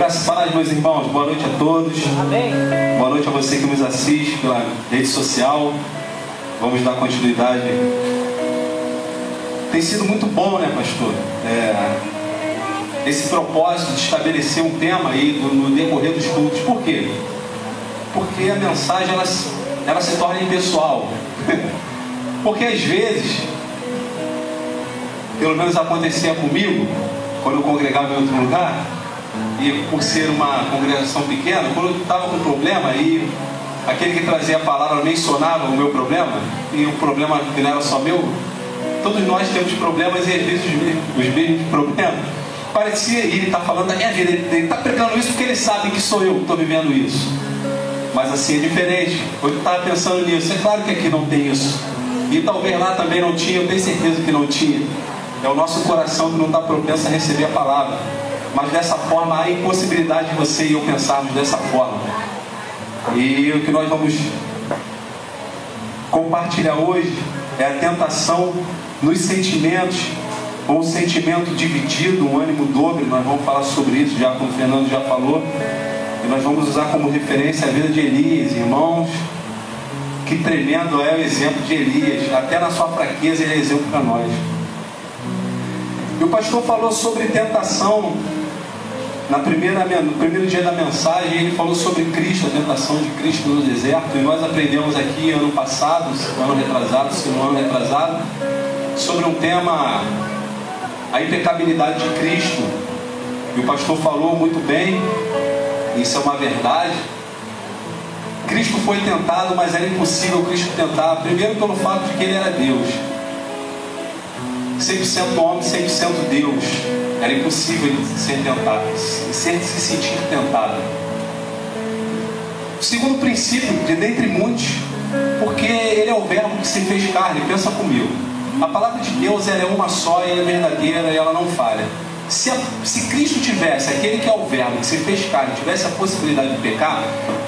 Graças a Deus, meus irmãos. Boa noite a todos. Amém. Boa noite a você que nos assiste pela rede social. Vamos dar continuidade. Tem sido muito bom, né, pastor? É, esse propósito de estabelecer um tema aí do, no decorrer dos cultos. Por quê? Porque a mensagem ela, ela se torna impessoal. Porque às vezes, pelo menos acontecia comigo, quando eu congregava em outro lugar, e por ser uma congregação pequena, quando eu estava com problema, e aquele que trazia a palavra mencionava o meu problema, e o problema que não era só meu, todos nós temos problemas e às vezes os mesmos, os mesmos problemas. Parecia, e ele está falando da minha vida, ele está pregando isso porque ele sabe que sou eu que estou vivendo isso. Mas assim é diferente. Eu estava pensando nisso. É claro que aqui não tem isso. E talvez lá também não tinha, eu tenho certeza que não tinha. É o nosso coração que não está propenso a receber a palavra. Mas dessa forma há impossibilidade de você e eu pensarmos dessa forma. E o que nós vamos compartilhar hoje é a tentação nos sentimentos, ou um sentimento dividido, um ânimo dobre. Nós vamos falar sobre isso, já como o Fernando já falou. E nós vamos usar como referência a vida de Elias, irmãos. Que tremendo é o exemplo de Elias. Até na sua fraqueza ele é exemplo para nós. E o pastor falou sobre tentação na primeira, no primeiro dia da mensagem, ele falou sobre Cristo, a tentação de Cristo no deserto. E nós aprendemos aqui ano passado, ano retrasado, segundo ano retrasado, sobre um tema, a impecabilidade de Cristo. E o pastor falou muito bem, isso é uma verdade. Cristo foi tentado, mas era impossível Cristo tentar, primeiro pelo fato de que ele era Deus. 100% homem, 100% Deus. Era impossível ser tentado, ser, se sentir tentado. O segundo princípio, de dentre muitos, porque ele é o verbo que se fez carne, pensa comigo. A palavra de Deus ela é uma só e é verdadeira e ela não falha. Se, a, se Cristo tivesse, aquele que é o verbo que se fez carne, tivesse a possibilidade de pecar,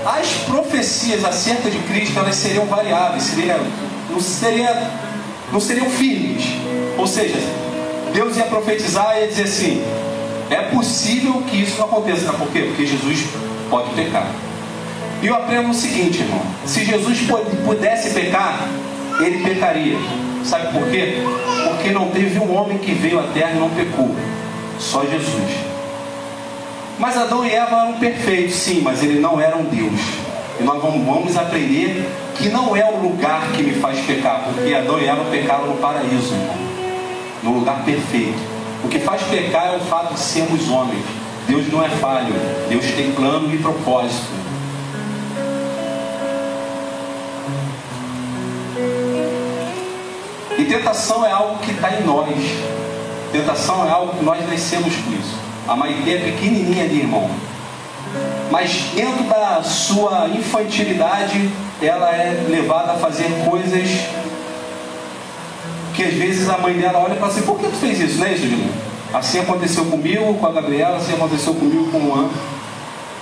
as profecias acerca de Cristo elas seriam variáveis, seria, não, seria, não seriam firmes. Ou seja, Deus ia profetizar e ia dizer assim: é possível que isso não aconteça. Por quê? Porque Jesus pode pecar. E eu aprendo o seguinte, irmão: se Jesus pudesse pecar, ele pecaria. Sabe por quê? Porque não teve um homem que veio à terra e não pecou. Só Jesus. Mas Adão e Eva eram perfeitos, sim, mas ele não era um Deus. E nós vamos aprender que não é o lugar que me faz pecar, porque Adão e Eva pecaram no paraíso, irmão no lugar perfeito. O que faz pecar é o fato de sermos homens. Deus não é falho, Deus tem plano e propósito. E tentação é algo que está em nós. Tentação é algo que nós nascemos com isso. A Maite é pequenininha ali, irmão. Mas dentro da sua infantilidade, ela é levada a fazer coisas que às vezes a mãe dela olha e fala assim, por que tu fez isso, né, Juliana? Assim aconteceu comigo, com a Gabriela, assim aconteceu comigo com o An.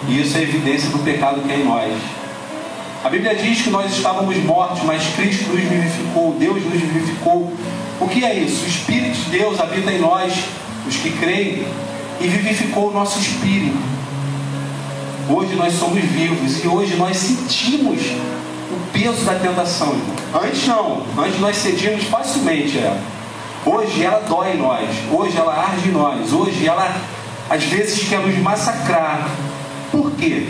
E isso é evidência do pecado que é em nós. A Bíblia diz que nós estávamos mortos, mas Cristo nos vivificou, Deus nos vivificou. O que é isso? O Espírito de Deus habita em nós, os que creem, e vivificou o nosso espírito. Hoje nós somos vivos e hoje nós sentimos peso da tentação. Antes não, antes nós cedíamos facilmente ela. Hoje ela dói em nós, hoje ela arde em nós, hoje ela às vezes quer nos massacrar. Por quê?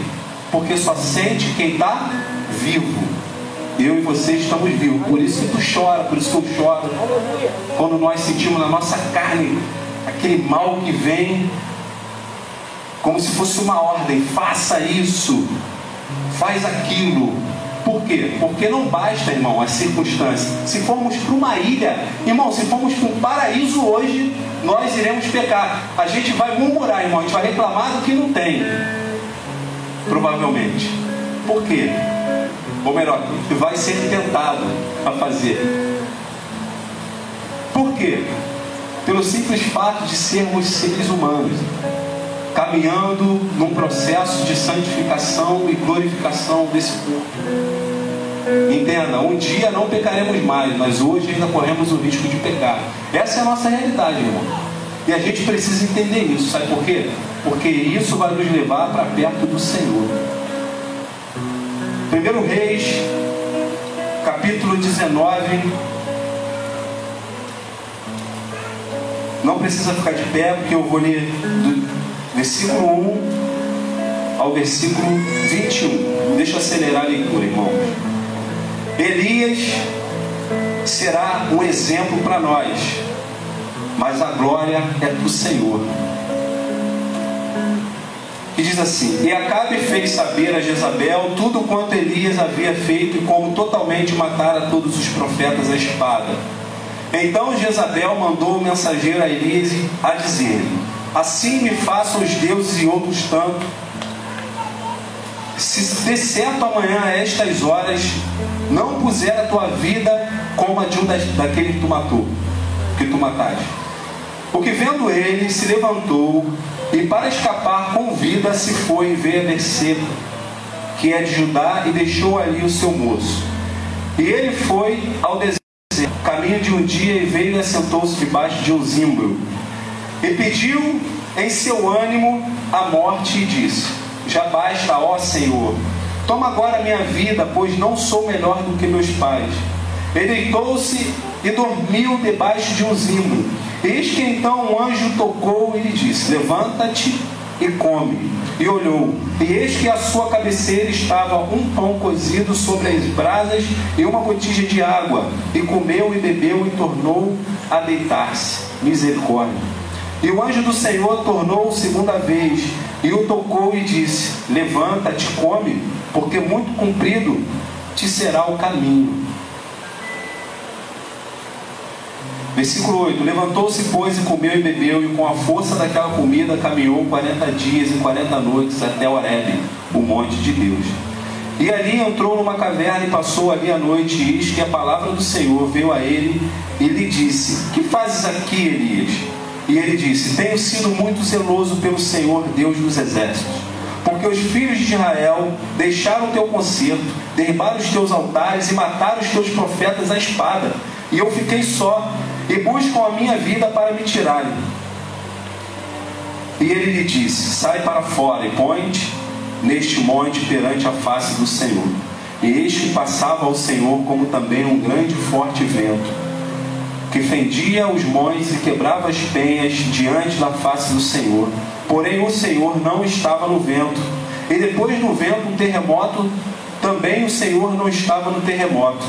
Porque só sente quem está vivo. Eu e você estamos vivos. Por isso que tu chora, por isso que eu choro. Quando nós sentimos na nossa carne aquele mal que vem, como se fosse uma ordem: faça isso, faz aquilo. Por quê? Porque não basta, irmão, as circunstâncias. Se formos para uma ilha, irmão, se formos para um paraíso hoje, nós iremos pecar. A gente vai murmurar, irmão, a gente vai reclamar do que não tem. Provavelmente. Por quê? Ou melhor, vai ser tentado a fazer. Por quê? Pelo simples fato de sermos seres humanos, caminhando num processo de santificação e glorificação desse corpo. Entenda, um dia não pecaremos mais, mas hoje ainda corremos o risco de pecar. Essa é a nossa realidade, irmão. E a gente precisa entender isso, sabe por quê? porque isso vai nos levar para perto do Senhor. Primeiro Reis, capítulo 19. Não precisa ficar de pé, porque eu vou ler do versículo 1 ao versículo 21. Deixa eu acelerar a leitura, irmãos. Elias será um exemplo para nós, mas a glória é do Senhor. Que diz assim: E Acabe fez saber a Jezabel tudo quanto Elias havia feito e como totalmente matara todos os profetas à espada. Então Jezabel mandou o mensageiro a Elias a dizer: Assim me façam os deuses e outros tanto. Se de certo amanhã a estas horas não puser a tua vida como a de um daquele que tu matou, que tu mataste. Porque vendo ele, se levantou e para escapar com vida se foi ver Berseba, que é de Judá, e deixou ali o seu moço. E ele foi ao deserto, caminho de um dia, e veio e assentou-se debaixo de um zimbro. E pediu em seu ânimo a morte e disse: Já basta, ó Senhor, toma agora minha vida, pois não sou melhor do que meus pais. Ele deitou-se e dormiu debaixo de um zimbro. Eis que então um anjo tocou e lhe disse: Levanta-te e come. E olhou, e eis que à sua cabeceira estava um pão cozido sobre as brasas e uma botija de água. E comeu e bebeu e tornou a deitar-se. Misericórdia. E o anjo do Senhor tornou segunda vez e o tocou e disse: Levanta-te, come, porque muito comprido te será o caminho. Versículo 8: Levantou-se, pois, e comeu e bebeu, e com a força daquela comida caminhou 40 dias e 40 noites até Horebe, o monte de Deus. E ali entrou numa caverna e passou ali a noite, e eis que a palavra do Senhor veio a ele e lhe disse: Que fazes aqui, Elias? E ele disse: Tenho sido muito zeloso pelo Senhor, Deus dos exércitos. Porque os filhos de Israel deixaram o teu concerto, derribaram os teus altares e mataram os teus profetas à espada. E eu fiquei só, e buscam a minha vida para me tirarem. E ele lhe disse: Sai para fora e põe-te neste monte perante a face do Senhor. E eis que passava ao Senhor como também um grande e forte vento, que fendia os montes e quebrava as penhas diante da face do Senhor. Porém o Senhor não estava no vento. E depois do vento, um terremoto, também o Senhor não estava no terremoto.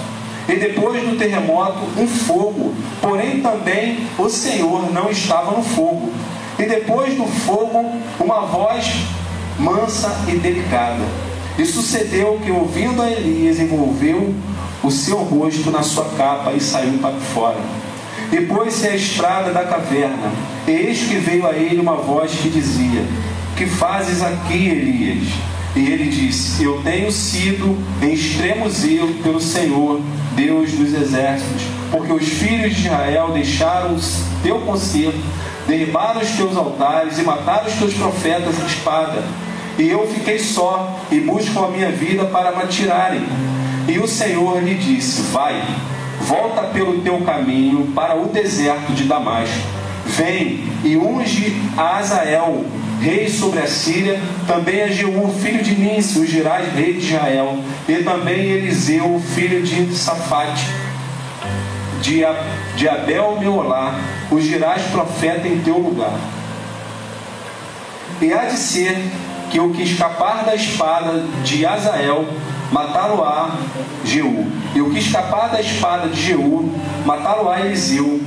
E depois do terremoto, um fogo, porém também o Senhor não estava no fogo. E depois do fogo, uma voz mansa e delicada. E sucedeu que, ouvindo a Elias, envolveu o seu rosto na sua capa e saiu para fora. E pôs-se à estrada da caverna. Eis que veio a ele uma voz que dizia: Que fazes aqui, Elias? E ele disse: Eu tenho sido em extremo zelo pelo Senhor, Deus dos exércitos, porque os filhos de Israel deixaram teu conselho, derribaram os teus altares e mataram os teus profetas à espada. E eu fiquei só e busco a minha vida para me tirarem. E o Senhor lhe disse: Vai, volta pelo teu caminho para o deserto de Damasco. Vem e unge a Azael, rei sobre a Síria, também a Jeú, filho de Nício, o Girais, rei de Israel, e também Eliseu, filho de Safate, de, de Abel Meolá, o Girais profeta em teu lugar. E há de ser que o que escapar da espada de Azael, matá-lo-á Jeú. E o que escapar da espada de Jeú, matá-lo-á Eliseu.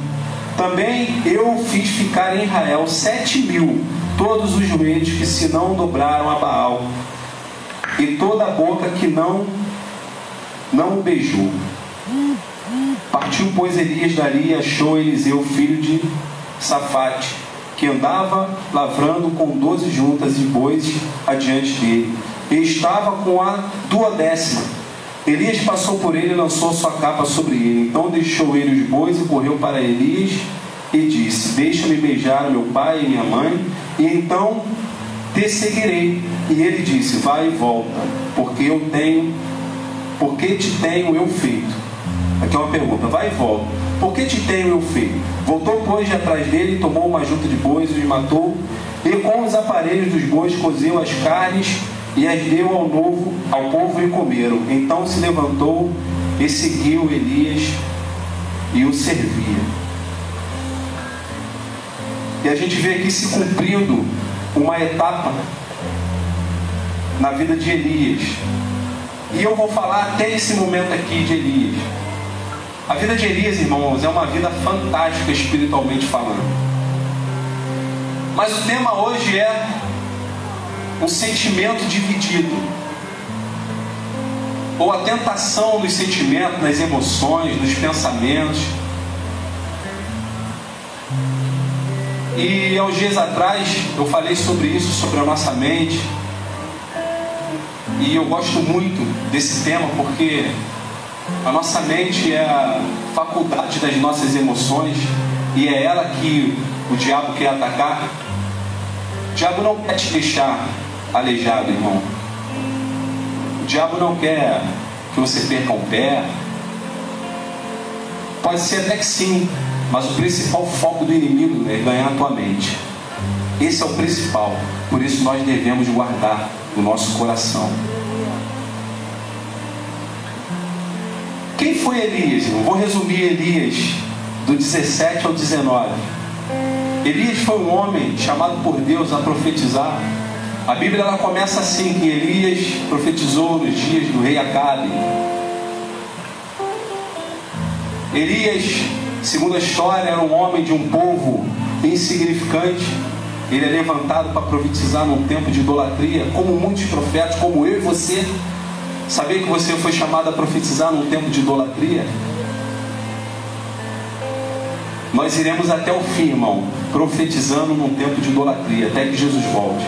Também eu fiz ficar em Israel sete mil, todos os joelhos que se não dobraram a Baal, e toda a boca que não não o beijou. Partiu, pois, Elias dali e achou Eliseu, filho de Safate, que andava lavrando com doze juntas de bois adiante dele, e estava com a duodécima. Elias passou por ele e lançou sua capa sobre ele. Então deixou ele os bois e correu para Elias e disse: Deixa-me beijar meu pai e minha mãe, e então te seguirei. E ele disse: Vai e volta, porque eu tenho, porque te tenho eu feito. Aqui é uma pergunta: vai e volta, por que te tenho eu feito? Voltou, pois, de atrás dele, tomou uma junta de bois, os matou, e com os aparelhos dos bois cozeu as carnes e as deu ao novo, ao povo e comeram. Então se levantou e seguiu Elias e o servia. E a gente vê aqui se cumprindo uma etapa na vida de Elias. E eu vou falar até esse momento aqui de Elias. A vida de Elias, irmãos, é uma vida fantástica espiritualmente falando. Mas o tema hoje é um sentimento dividido. Ou a tentação dos sentimentos, das emoções, dos pensamentos. E há uns dias atrás eu falei sobre isso, sobre a nossa mente. E eu gosto muito desse tema porque a nossa mente é a faculdade das nossas emoções e é ela que o diabo quer atacar. O diabo não quer te deixar aleijado, irmão. O diabo não quer que você perca um pé. Pode ser até que sim, mas o principal foco do inimigo é ganhar a tua mente. Esse é o principal. Por isso nós devemos guardar o nosso coração. Quem foi Elias? Eu vou resumir Elias do 17 ao 19. Elias foi um homem chamado por Deus a profetizar. A Bíblia ela começa assim que Elias profetizou nos dias do rei Acabe. Elias, segundo a história, era um homem de um povo insignificante. Ele é levantado para profetizar num tempo de idolatria, como muitos profetas, como eu e você. Sabia que você foi chamado a profetizar num tempo de idolatria? Nós iremos até o fim, irmão, profetizando num tempo de idolatria, até que Jesus volte.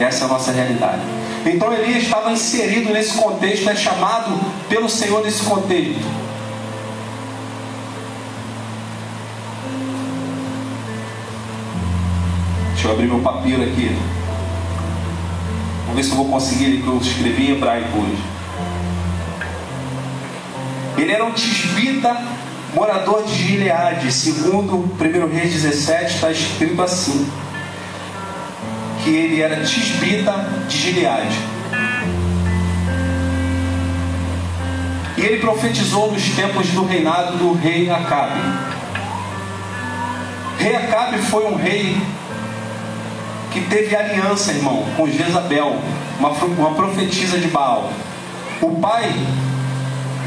Essa é a nossa realidade. Então Elias estava inserido nesse contexto, é chamado pelo Senhor nesse contexto. Deixa eu abrir meu papiro aqui. Vamos ver se eu vou conseguir que eu escrevi em hebraico hoje. Ele era um tisbita, morador de Gileade. Segundo 1 Reis 17, está escrito assim: que ele era tisbita de Gileade. E ele profetizou nos tempos do reinado do rei Acabe. Rei Acabe foi um rei que teve aliança, irmão, com Jezabel, uma, profetisa de Baal. O pai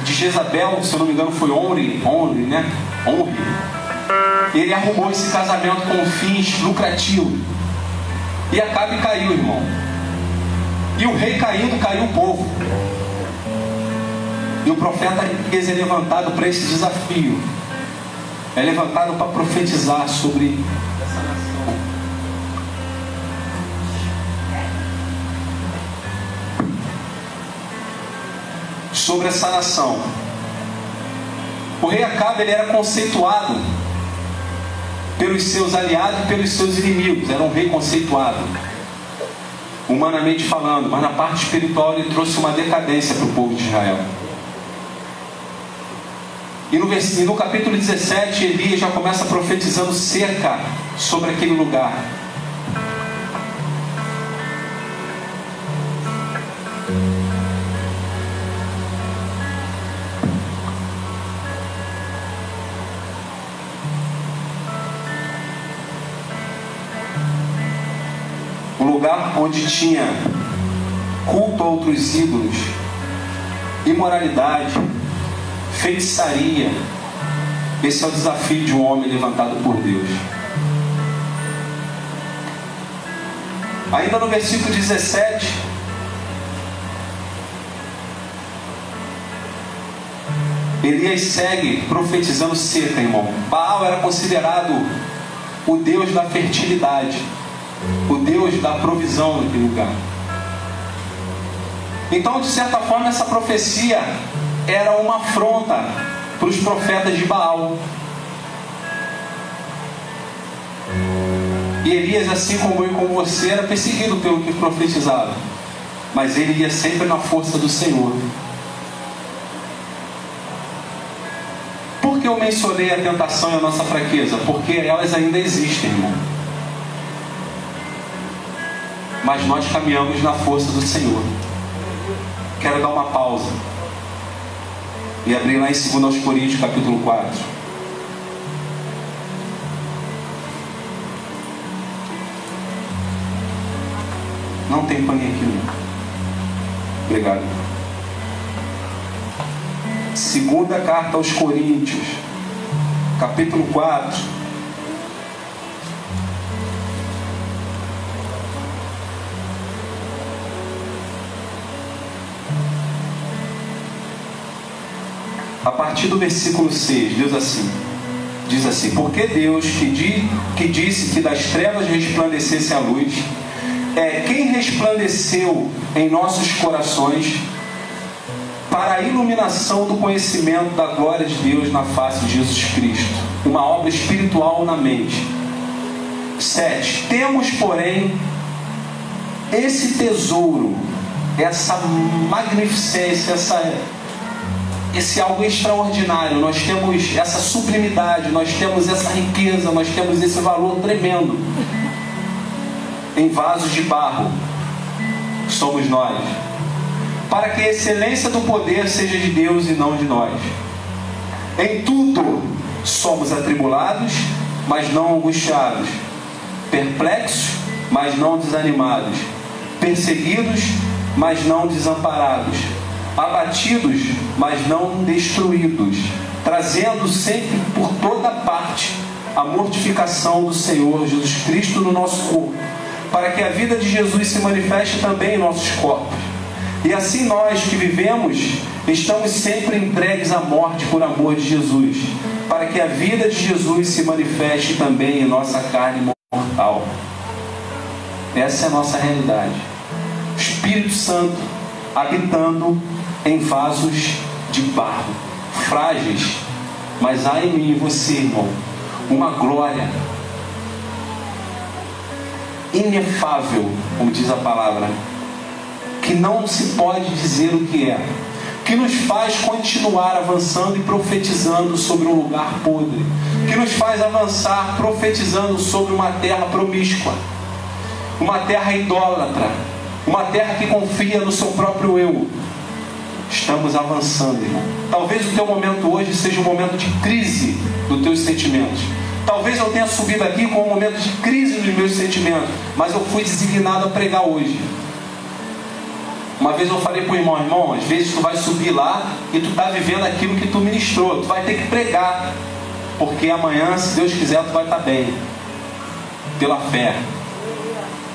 de Jezabel, se eu não me engano, foi Onri, Onri, né? Onri. Ele arrumou esse casamento com fins lucrativos. E Acabe caiu, irmão. E o rei caindo, caiu o povo. E o profeta Elias é levantado para esse desafio. É levantado para profetizar sobre Sobre essa nação. O rei Acabe ele era conceituado pelos seus aliados e pelos seus inimigos. Era um rei conceituado, humanamente falando, mas na parte espiritual ele trouxe uma decadência para o povo de Israel. E no, no capítulo 17, Elias já começa profetizando cerca sobre aquele lugar. Onde tinha culto a outros ídolos, imoralidade, feitiçaria. Esse é o desafio de um homem levantado por Deus. Ainda no versículo 17, Elias segue profetizando seca, irmão. Baal era considerado o Deus da fertilidade, o Deus da provisão naquele lugar. Então, de certa forma, essa profecia era uma afronta para os profetas de Baal. E Elias, assim como eu e como você, era perseguido pelo que profetizava. Mas ele ia sempre na força do Senhor. Por que eu mencionei a tentação e a nossa fraqueza? Porque elas ainda existem, irmão. Mas nós caminhamos na força do Senhor. Quero dar uma pausa e abrir lá em 2 Coríntios, capítulo 4. Não tem paninho aqui, não. Obrigado. Segunda carta aos Coríntios, capítulo 4. A partir do versículo 6, Deus assim, diz assim: Porque Deus que, di, que disse que das trevas resplandecesse a luz, é quem resplandeceu em nossos corações para a iluminação do conhecimento da glória de Deus na face de Jesus Cristo, uma obra espiritual na mente. 7. Temos, porém, esse tesouro, essa magnificência, essa esse algo extraordinário, nós temos essa sublimidade, nós temos essa riqueza, nós temos esse valor tremendo em vasos de barro. Somos nós. Para que a excelência do poder seja de Deus e não de nós. Em tudo somos atribulados, mas não angustiados, perplexos, mas não desanimados, perseguidos, mas não desamparados abatidos, mas não destruídos, trazendo sempre por toda parte a mortificação do Senhor Jesus Cristo no nosso corpo, para que a vida de Jesus se manifeste também em nossos corpos. E assim nós que vivemos, estamos sempre entregues à morte por amor de Jesus, para que a vida de Jesus se manifeste também em nossa carne mortal. Essa é a nossa realidade. Espírito Santo habitando em vasos de barro, frágeis, mas há em mim e você, irmão, uma glória inefável, como diz a palavra, que não se pode dizer o que é, que nos faz continuar avançando e profetizando sobre um lugar podre, que nos faz avançar profetizando sobre uma terra promíscua, uma terra idólatra, uma terra que confia no seu próprio eu, Estamos avançando, irmão. Talvez o teu momento hoje seja um momento de crise dos teus sentimentos. Talvez eu tenha subido aqui com um momento de crise nos meus sentimentos, mas eu fui designado a pregar hoje. Uma vez eu falei para o irmão, irmão, às vezes tu vai subir lá e tu está vivendo aquilo que tu ministrou, tu vai ter que pregar, porque amanhã, se Deus quiser, tu vai estar tá bem, pela fé.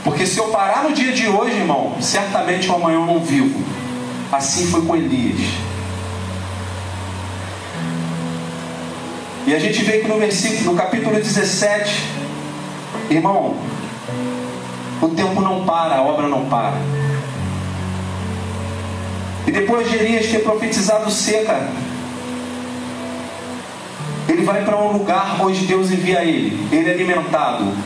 Porque se eu parar no dia de hoje, irmão, certamente o amanhã eu não vivo. Assim foi com Elias. E a gente vê que no versículo, no capítulo 17, irmão, o tempo não para, a obra não para. E depois de Elias ter profetizado seca, ele vai para um lugar onde Deus envia ele. Ele é alimentado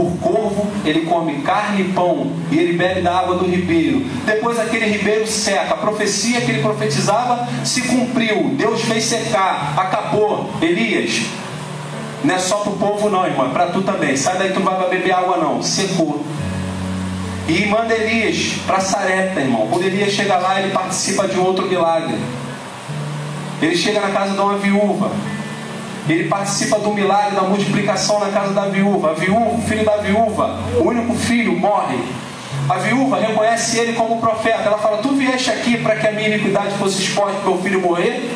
por corvo, ele come carne e pão, e ele bebe da água do ribeiro. Depois aquele ribeiro seca. A profecia que ele profetizava se cumpriu. Deus fez secar. Acabou. Elias, não é só para o povo não, irmão, é para tu também. Sai daí, tu não vai beber água não. Secou. E manda Elias para Sarepta, irmão. Quando Elias chega lá, ele participa de outro milagre. Ele chega na casa de uma viúva. Ele participa do milagre da multiplicação na casa da viúva. A viúva, o filho da viúva, o único filho, morre. A viúva reconhece ele como profeta. Ela fala: Tu vieste aqui para que a minha iniquidade fosse exposta o meu filho morrer?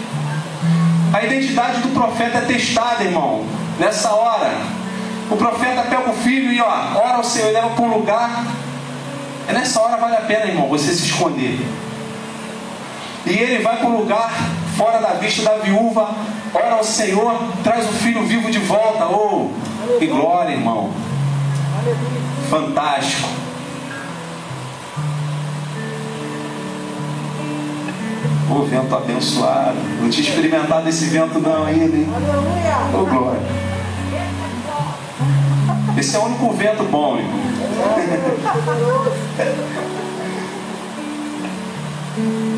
A identidade do profeta é testada, irmão. Nessa hora, o profeta pega o filho e ó, ora ao Senhor, leva para um lugar. É nessa hora vale a pena, irmão, você se esconder. E ele vai para um lugar fora da vista da viúva, ora ao Senhor, traz o filho vivo de volta. Oh, que glória, irmão. Fantástico. O vento abençoado. Não tinha experimentado esse vento não ainda, hein? Oh, glória. Esse é o único vento bom, irmão.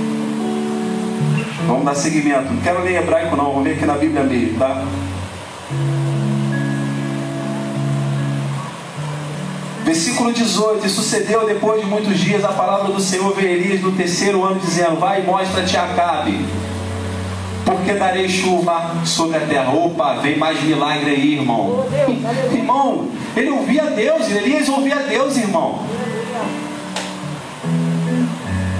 Vamos dar seguimento. Não quero ler hebraico não, vou ler aqui na Bíblia mesmo, tá? Versículo 18: E sucedeu depois de muitos dias a palavra do Senhor veio Elias no terceiro ano, dizendo: Vai e mostra-te a Acabe, porque darei chuva sobre a terra. Opa, vem mais milagre aí, irmão. Irmão, ele ouvia Deus, Elias ouvia Deus, irmão.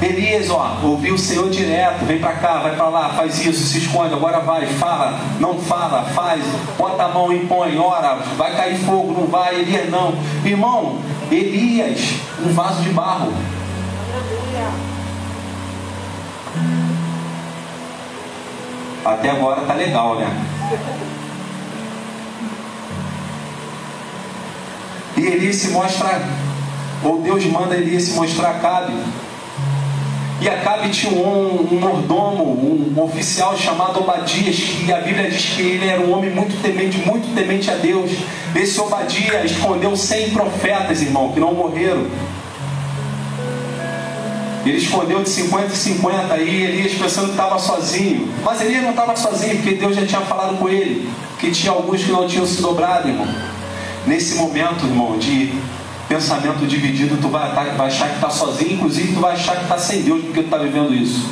Elias, ó, ouviu o Senhor direto, vem para cá, vai para lá, faz isso, se esconde, agora vai, fala, não fala, faz, bota a mão e põe, ora, vai cair fogo, não vai, Elias não. Irmão, Elias, um vaso de barro. Até agora tá legal, né? E Elias se mostra, ou Deus manda Elias se mostrar Cabe e Acabe tinha um, um mordomo, um oficial chamado Obadias, que a Bíblia diz que ele era um homem muito temente, muito temente a Deus. Esse Obadias escondeu 100 profetas, irmão, que não morreram. Ele escondeu de 50 em 50 aí, Elias pensando que estava sozinho. Mas Elias não estava sozinho, porque Deus já tinha falado com ele, que tinha alguns que não tinham se dobrado, irmão. Nesse momento, irmão, de pensamento dividido, tu vai, vai achar que está sozinho, inclusive tu vai achar que está sem Deus porque tu está vivendo isso.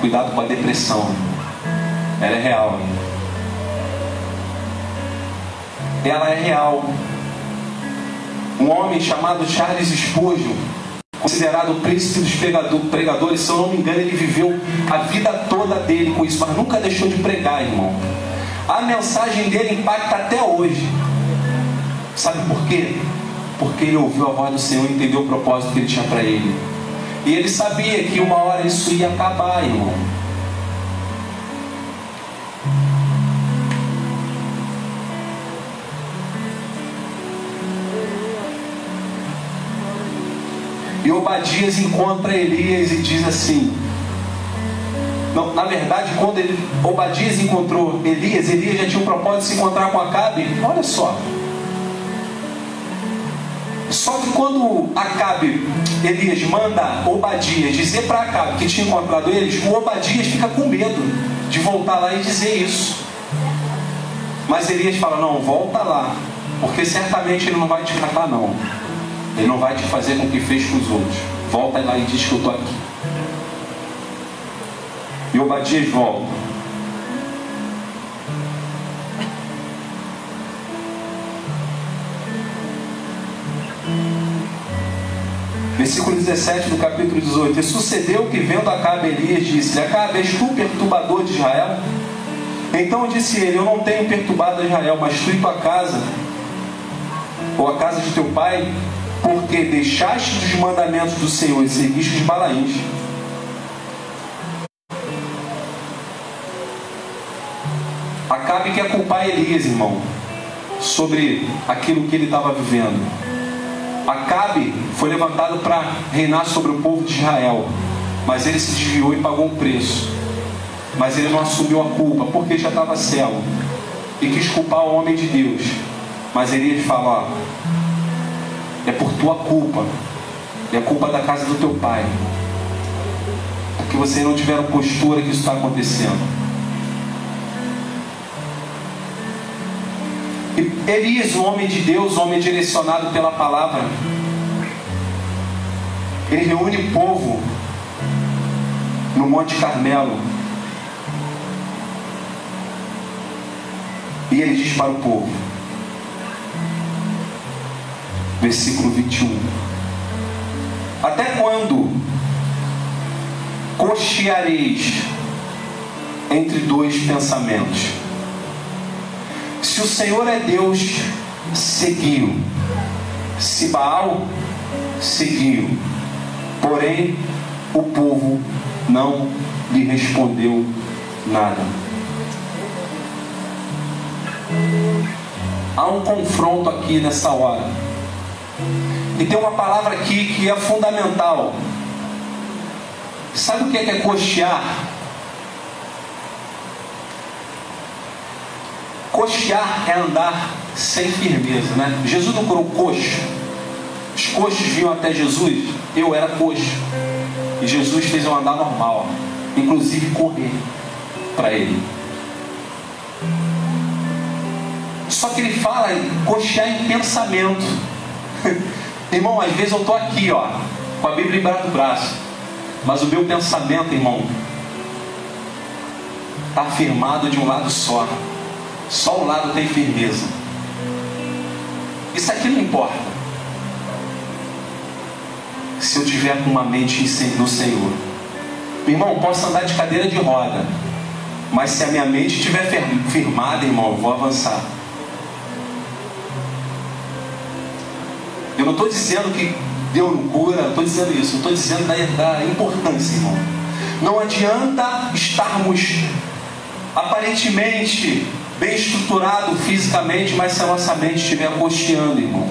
Cuidado com a depressão. Ela é real. Ela é real. Um homem chamado Charles Spurgeon, considerado o príncipe dos pregadores, se eu não me engano, ele viveu a vida toda dele com isso, mas nunca deixou de pregar, irmão. A mensagem dele impacta até hoje. Sabe por quê? Porque ele ouviu a voz do Senhor e entendeu o propósito que ele tinha para ele. E ele sabia que uma hora isso ia acabar, irmão. E Obadias encontra Elias e diz assim: não, na verdade, quando ele, Obadias encontrou Elias, Elias já tinha o propósito de se encontrar com Acabe. Olha só, só que quando Acabe, Elias manda Obadias dizer para Acabe que tinha encontrado eles, o Obadias fica com medo de voltar lá e dizer isso. Mas Elias fala: Não, volta lá, porque certamente ele não vai te matar, não. Ele não vai te fazer com que fez com os outros. Volta lá e diz que eu estou aqui. E Obadias volta. Versículo 17 do capítulo 18. E sucedeu que vendo Acabe Elias disse: Acabe, és tu perturbador de Israel? Então disse ele: Eu não tenho perturbado Israel, mas tu e tua casa, ou a casa de teu pai, porque deixaste os mandamentos do Senhor e seguiste os balaíns. Acabe quer culpar Elias, irmão, sobre aquilo que ele estava vivendo. Acabe foi levantado para reinar sobre o povo de Israel, mas ele se desviou e pagou um preço. Mas ele não assumiu a culpa, porque já estava cego e quis culpar o homem de Deus. Mas Elias fala: ó, é por tua culpa, é culpa da casa do teu pai, porque vocês não tiveram postura que isso está acontecendo. Elias, um homem de Deus, um homem direcionado pela palavra, ele reúne o povo no Monte Carmelo. E ele diz para o povo, versículo 21. Até quando cocheareis entre dois pensamentos? Se o Senhor é Deus, seguiu. Se Baal, seguiu. Porém, o povo não lhe respondeu nada. Há um confronto aqui nessa hora. E tem uma palavra aqui que é fundamental. Sabe o que é, que é cochear? Coxear é andar sem firmeza, né? Jesus não curou coxo. Os coxos vinham até Jesus, eu era coxo. E Jesus fez eu andar normal. inclusive correr para ele. Só que ele fala em cochear em pensamento. irmão, às vezes eu estou aqui, ó, com a Bíblia embaixo do braço. Mas o meu pensamento, irmão, está firmado de um lado só. Só um lado tem firmeza. Isso aqui não importa. Se eu tiver com uma mente no Senhor. Irmão, posso andar de cadeira de roda. Mas se a minha mente estiver firmada, irmão, eu vou avançar. Eu não estou dizendo que Deus não cura, estou dizendo isso, estou dizendo da, da importância, irmão. Não adianta estarmos aparentemente bem estruturado fisicamente, mas se a nossa mente estiver costeando, irmão.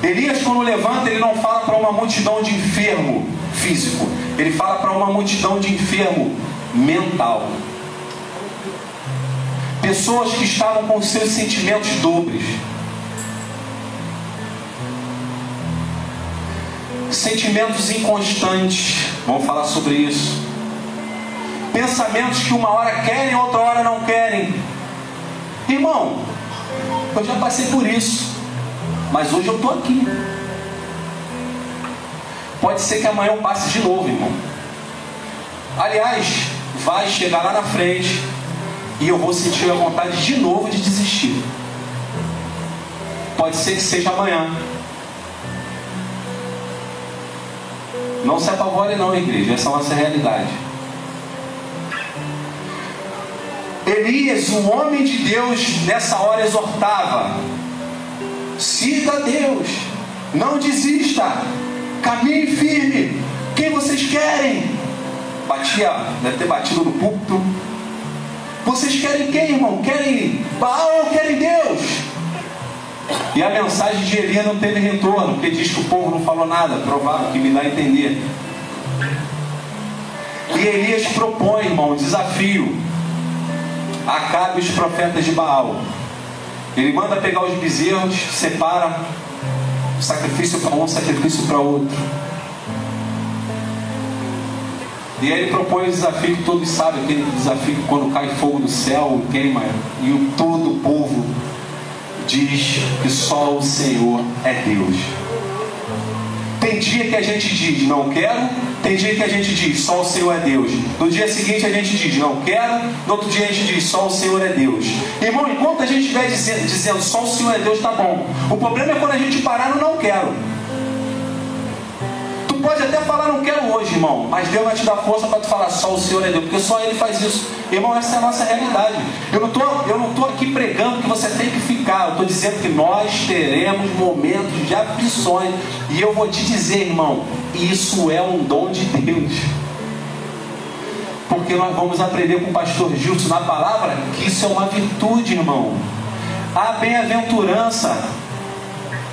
Elias, quando levanta, ele não fala para uma multidão de enfermo físico, ele fala para uma multidão de enfermo mental. Pessoas que estavam com seus sentimentos dobres. Sentimentos inconstantes. Vamos falar sobre isso. Pensamentos que uma hora querem, outra hora não querem. Irmão, eu já passei por isso. Mas hoje eu estou aqui. Pode ser que amanhã eu passe de novo, irmão. Aliás, vai chegar lá na frente e eu vou sentir a vontade de novo de desistir. Pode ser que seja amanhã. Não se apavore não, igreja, essa é a nossa realidade. Elias, o homem de Deus, nessa hora exortava: siga Deus, não desista, caminhe firme. Quem vocês querem? Batia, deve ter batido no púlpito. Vocês querem quem, irmão? Querem Baal ou querem Deus? E a mensagem de Elias não teve retorno, porque diz que o povo não falou nada, provável que me dá a entender. E Elias propõe, irmão, um desafio. Acabe os profetas de Baal. Ele manda pegar os bezerros, separa o sacrifício para um, sacrifício para outro. E aí ele propõe o desafio que todos sabem, aquele desafio quando cai fogo do céu, queima, e o todo o povo diz que só o Senhor é Deus. Tem dia que a gente diz, não quero, tem dia que a gente diz, só o Senhor é Deus. No dia seguinte a gente diz, não quero, no outro dia a gente diz, só o Senhor é Deus. Irmão, enquanto a gente estiver dizendo, dizendo só o Senhor é Deus, tá bom. O problema é quando a gente parar no não quero pode até falar, não quero hoje, irmão, mas Deus vai te dar força para tu falar, só o Senhor é Deus, porque só Ele faz isso. Irmão, essa é a nossa realidade. Eu não estou eu não tô aqui pregando que você tem que ficar, eu estou dizendo que nós teremos momentos de aflições, e eu vou te dizer, irmão, isso é um dom de Deus. Porque nós vamos aprender com o pastor Gilson na palavra que isso é uma virtude, irmão. A bem-aventurança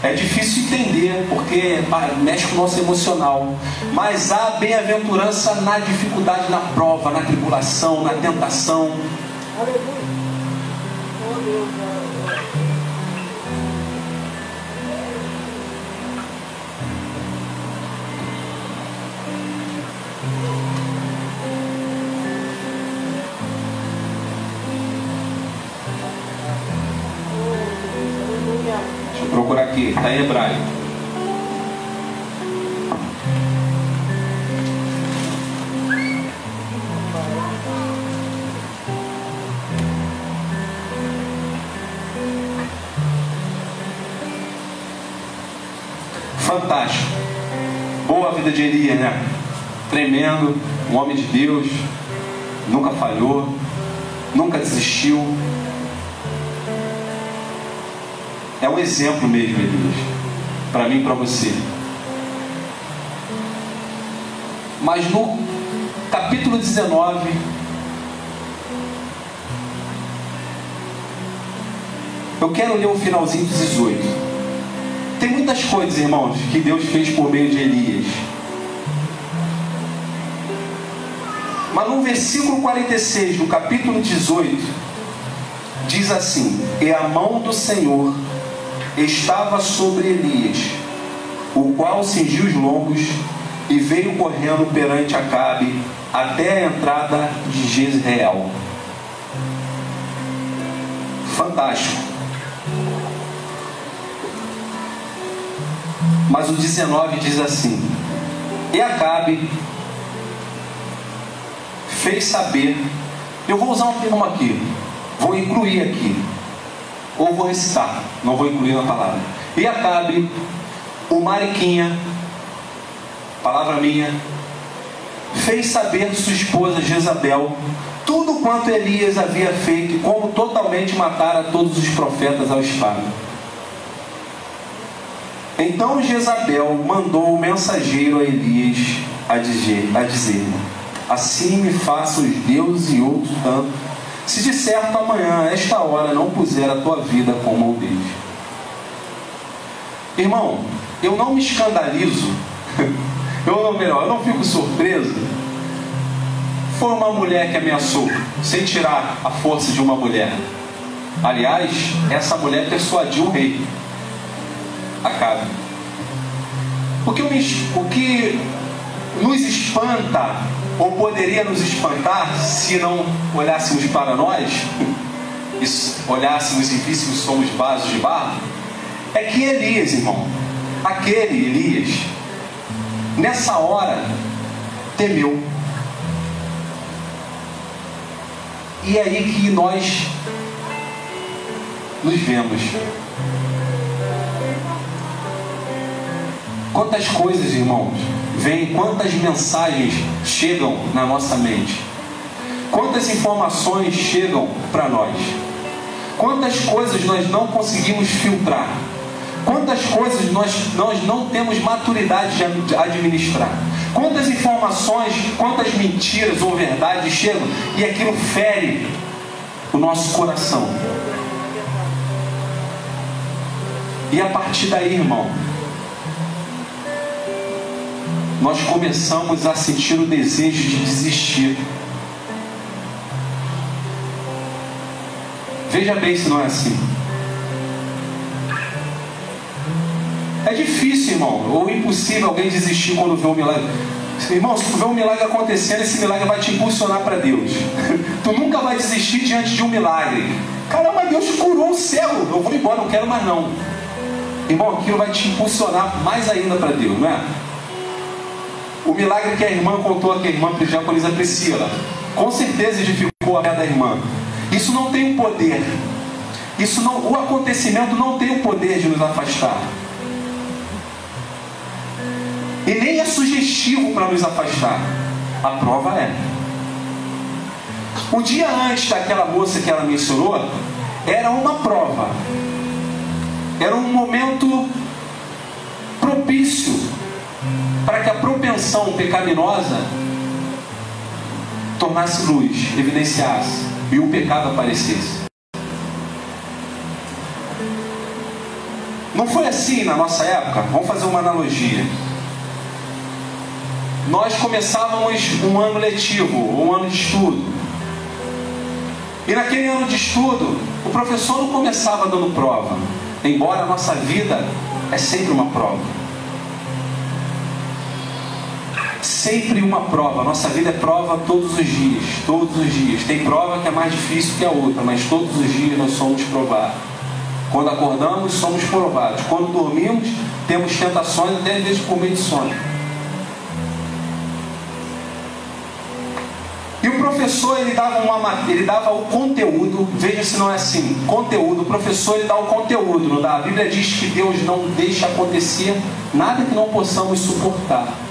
é difícil entender porque mexe com o nosso emocional. Mas há bem-aventurança na dificuldade, na prova, na tribulação, na tentação. Aleluia. procurar aqui, está em hebraico. Fantástico. Boa vida de Elias, né? Tremendo, um homem de Deus, nunca falhou, nunca desistiu, É um exemplo mesmo, Elias. Para mim e para você. Mas no capítulo 19, eu quero ler o finalzinho dos 18. Tem muitas coisas, irmãos, que Deus fez por meio de Elias. Mas no versículo 46 do capítulo 18, diz assim: E a mão do Senhor estava sobre Elias, o qual cingiu os lombos e veio correndo perante Acabe até a entrada de Jezreel. Fantástico. Mas o 19 diz assim: E Acabe fez saber. Eu vou usar um termo aqui, vou incluir aqui, ou vou recitar, não vou incluir na palavra. E Acabe, o Mariquinha, palavra minha, fez saber sua esposa Jezabel tudo quanto Elias havia feito e como totalmente matara todos os profetas ao espada. Então Jezabel mandou o mensageiro a Elias a dizer, a dizer Assim me façam os deuses e outros tanto, se de certo amanhã, a esta hora, não puser a tua vida como deles. Irmão, eu não me escandalizo, eu não, melhor, eu não fico surpreso. Foi uma mulher que ameaçou, sem tirar a força de uma mulher. Aliás, essa mulher persuadiu o rei. Acabe. O que, o que nos espanta ou poderia nos espantar se não olhássemos para nós, e olhássemos e víssemos somos vasos de barro, é que Elias, irmão, aquele Elias, nessa hora, temeu. E é aí que nós nos vemos. Quantas coisas, irmãos, vêm, quantas mensagens chegam na nossa mente, quantas informações chegam para nós, quantas coisas nós não conseguimos filtrar, quantas coisas nós, nós não temos maturidade de administrar, quantas informações, quantas mentiras ou verdades chegam e aquilo fere o nosso coração. E a partir daí, irmão, nós começamos a sentir o desejo de desistir. Veja bem se não é assim. É difícil, irmão, ou impossível alguém desistir quando vê um milagre. Irmão, se tu vê um milagre acontecendo, esse milagre vai te impulsionar para Deus. tu nunca vai desistir diante de um milagre. Caramba, Deus curou o céu. Eu vou embora, não quero mais não. Irmão, aquilo vai te impulsionar mais ainda para Deus, não é? O milagre que a irmã contou aqui, a irmã diaconisa Priscila, com certeza edificou a fé da irmã. Isso não tem o um poder. Isso não, o acontecimento não tem o poder de nos afastar. E nem é sugestivo para nos afastar. A prova é. O dia antes daquela moça que ela mencionou, era uma prova. Era um momento propício para que a propensão pecaminosa tornasse luz, evidenciasse e o pecado aparecesse. Não foi assim na nossa época? Vamos fazer uma analogia. Nós começávamos um ano letivo, um ano de estudo. E naquele ano de estudo, o professor não começava dando prova, embora a nossa vida é sempre uma prova. Sempre uma prova. Nossa vida é prova todos os dias, todos os dias. Tem prova que é mais difícil que a outra, mas todos os dias nós somos provados. Quando acordamos, somos provados. Quando dormimos, temos tentações, até vezes sono. E o professor ele dava uma ele dava o conteúdo, veja se não é assim, conteúdo, o professor ele dá o conteúdo, não dá? A Bíblia diz que Deus não deixa acontecer nada que não possamos suportar.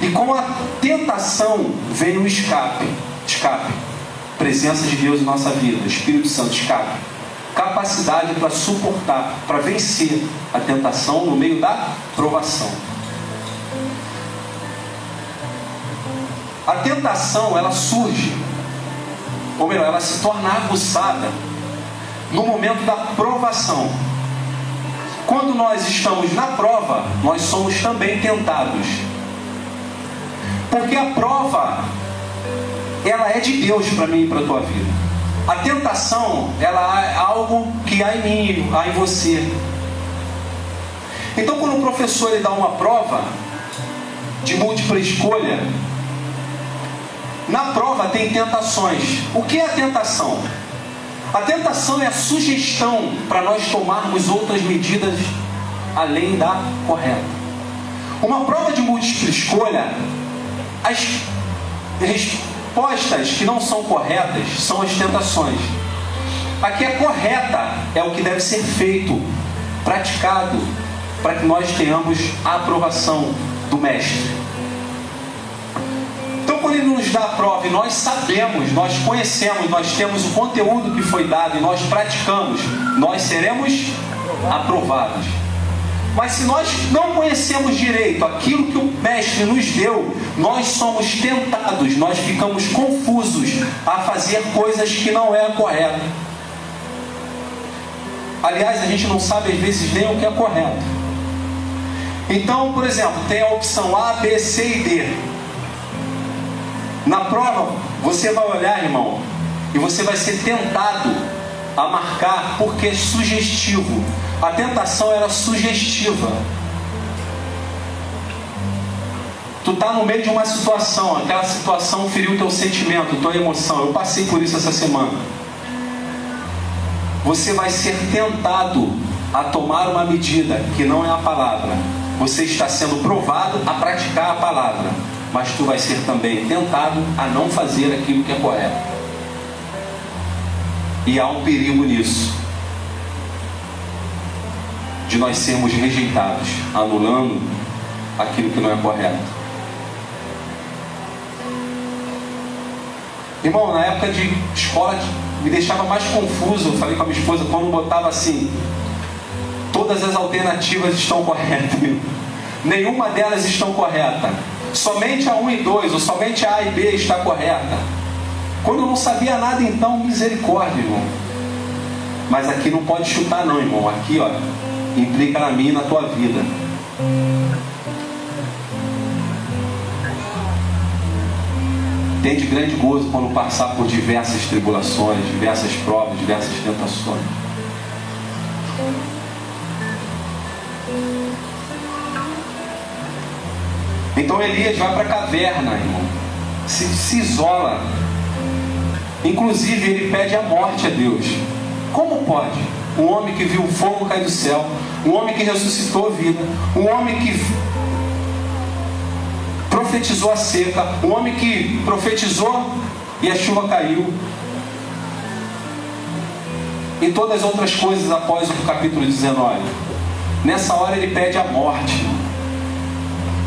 E com a tentação vem o escape. Escape. Presença de Deus em nossa vida. Espírito Santo, escape. Capacidade para suportar, para vencer a tentação no meio da provação. A tentação, ela surge, ou melhor, ela se torna aguçada no momento da provação. Quando nós estamos na prova, nós somos também tentados. Porque a prova, ela é de Deus para mim e para a tua vida. A tentação, ela é algo que há em mim, há em você. Então, quando o professor ele dá uma prova, de múltipla escolha, na prova tem tentações. O que é a tentação? A tentação é a sugestão para nós tomarmos outras medidas além da correta. Uma prova de múltipla escolha, as respostas que não são corretas são as tentações. A que é correta é o que deve ser feito, praticado, para que nós tenhamos a aprovação do Mestre. Então, quando ele nos dá a prova e nós sabemos, nós conhecemos, nós temos o conteúdo que foi dado e nós praticamos, nós seremos aprovados. Mas se nós não conhecemos direito aquilo que o Mestre nos deu, nós somos tentados, nós ficamos confusos a fazer coisas que não é correto. Aliás, a gente não sabe às vezes nem o que é correto. Então, por exemplo, tem a opção A, B, C e D. Na prova, você vai olhar, irmão, e você vai ser tentado a marcar porque é sugestivo. A tentação era sugestiva. Tu tá no meio de uma situação, aquela situação feriu teu sentimento, tua emoção. Eu passei por isso essa semana. Você vai ser tentado a tomar uma medida que não é a palavra. Você está sendo provado a praticar a palavra, mas tu vai ser também tentado a não fazer aquilo que é correto. E há um perigo nisso de nós sermos rejeitados, anulando aquilo que não é correto. Irmão, na época de escola me deixava mais confuso, eu falei com a minha esposa, quando botava assim, todas as alternativas estão corretas. Nenhuma delas estão correta. Somente a 1 e 2, ou somente a A e B está correta. Quando eu não sabia nada, então, misericórdia, irmão. Mas aqui não pode chutar não, irmão. Aqui, ó, implica na minha e na tua vida. Tem de grande gozo quando passar por diversas tribulações, diversas provas, diversas tentações. Então Elias vai para a caverna, irmão. Se, se isola. Inclusive ele pede a morte a Deus. Como pode? Um homem que viu o fogo cair do céu, um homem que ressuscitou a vida, um homem que profetizou a seca, um homem que profetizou e a chuva caiu. E todas as outras coisas após o capítulo 19. Nessa hora ele pede a morte.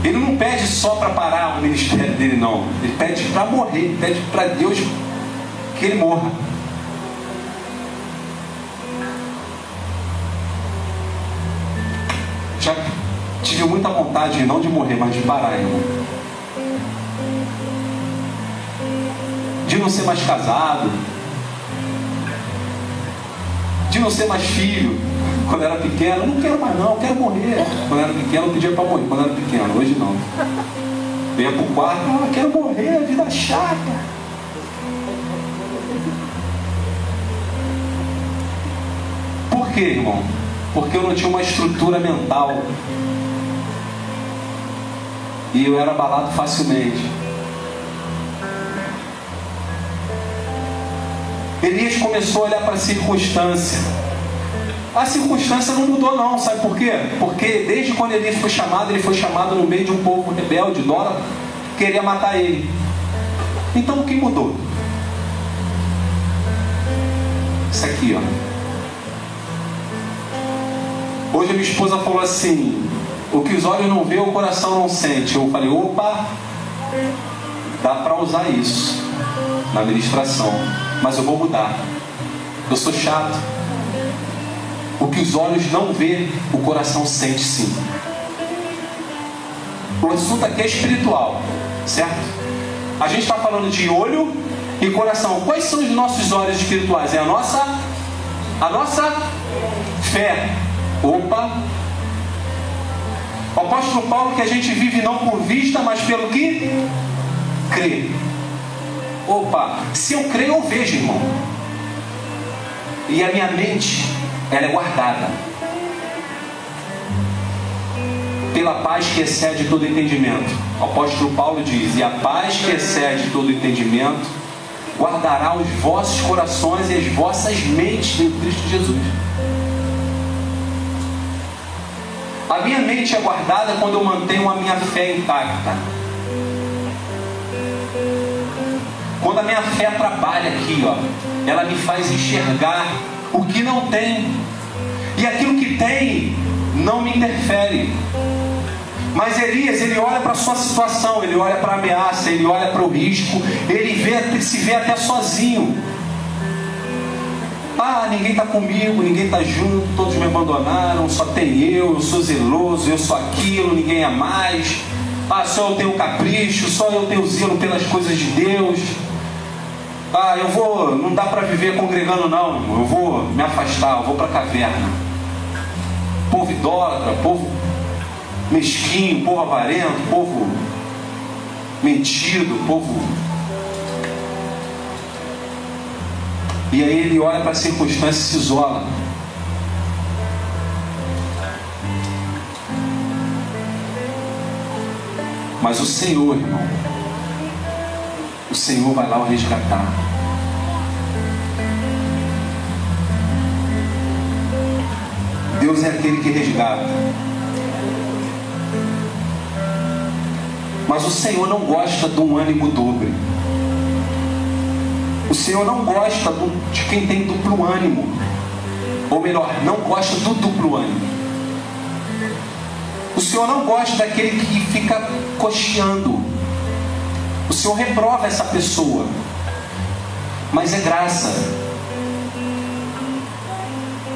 Ele não pede só para parar o ministério dele, não. Ele pede para morrer, ele pede para Deus que ele morra. Tive muita vontade, não de morrer, mas de parar, irmão. De não ser mais casado. De não ser mais filho. Quando era pequeno, não quero mais não, quero morrer. Quando era pequeno, eu pedia para morrer. Quando era pequeno, hoje não. Venha pro quarto, ah, quero morrer, vida chata. Por quê, irmão? porque eu não tinha uma estrutura mental. E eu era abalado facilmente. Elias começou a olhar para a circunstância. A circunstância não mudou não, sabe por quê? Porque desde quando Elias foi chamado, ele foi chamado no meio de um povo rebelde, Dora, queria matar ele. Então o que mudou? Isso aqui, ó. Hoje a minha esposa falou assim: o que os olhos não vê, o coração não sente. Eu falei: opa, dá para usar isso na ministração, mas eu vou mudar. Eu sou chato. O que os olhos não vê, o coração sente sim. O assunto aqui é espiritual, certo? A gente está falando de olho e coração. Quais são os nossos olhos espirituais? É a nossa, a nossa fé. Opa! Apóstolo Paulo que a gente vive não por vista, mas pelo que crê. Opa! Se eu creio, eu vejo, irmão. E a minha mente, ela é guardada. pela paz que excede todo entendimento. O apóstolo Paulo diz: E a paz que excede todo entendimento guardará os vossos corações e as vossas mentes em Cristo Jesus. A minha mente é guardada quando eu mantenho a minha fé intacta. Quando a minha fé trabalha aqui, ó, ela me faz enxergar o que não tem. E aquilo que tem não me interfere. Mas Elias, ele olha para a sua situação, ele olha para a ameaça, ele olha para o risco, ele vê, se vê até sozinho. Ah, ninguém está comigo, ninguém está junto, todos me abandonaram, só tem eu, eu sou zeloso, eu sou aquilo, ninguém é mais. Ah, só eu tenho capricho, só eu tenho zelo pelas coisas de Deus. Ah, eu vou, não dá para viver congregando não, eu vou me afastar, eu vou para a caverna. Povo idólatra, povo mesquinho, povo avarento, povo mentido, povo. E aí ele olha para a circunstância e se isola. Mas o Senhor, irmão, o Senhor vai lá o resgatar. Deus é aquele que resgata. Mas o Senhor não gosta de um ânimo dobre. O Senhor não gosta de quem tem duplo ânimo. Ou melhor, não gosta do duplo ânimo. O Senhor não gosta daquele que fica cocheando. O Senhor reprova essa pessoa. Mas é graça.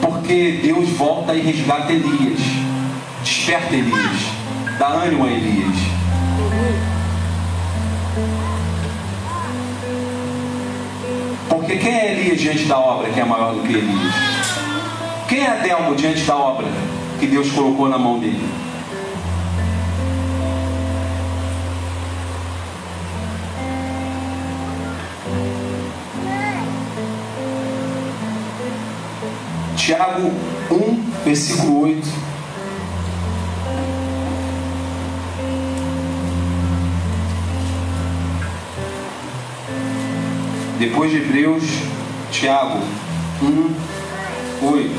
Porque Deus volta e resgata Elias. Desperta Elias. Dá ânimo a Elias. Porque quem é Elias diante da obra que é maior do que Elias? Quem é Adelmo diante da obra que Deus colocou na mão dele? Tiago 1, versículo 8. Depois de Hebreus, Tiago 1, 8.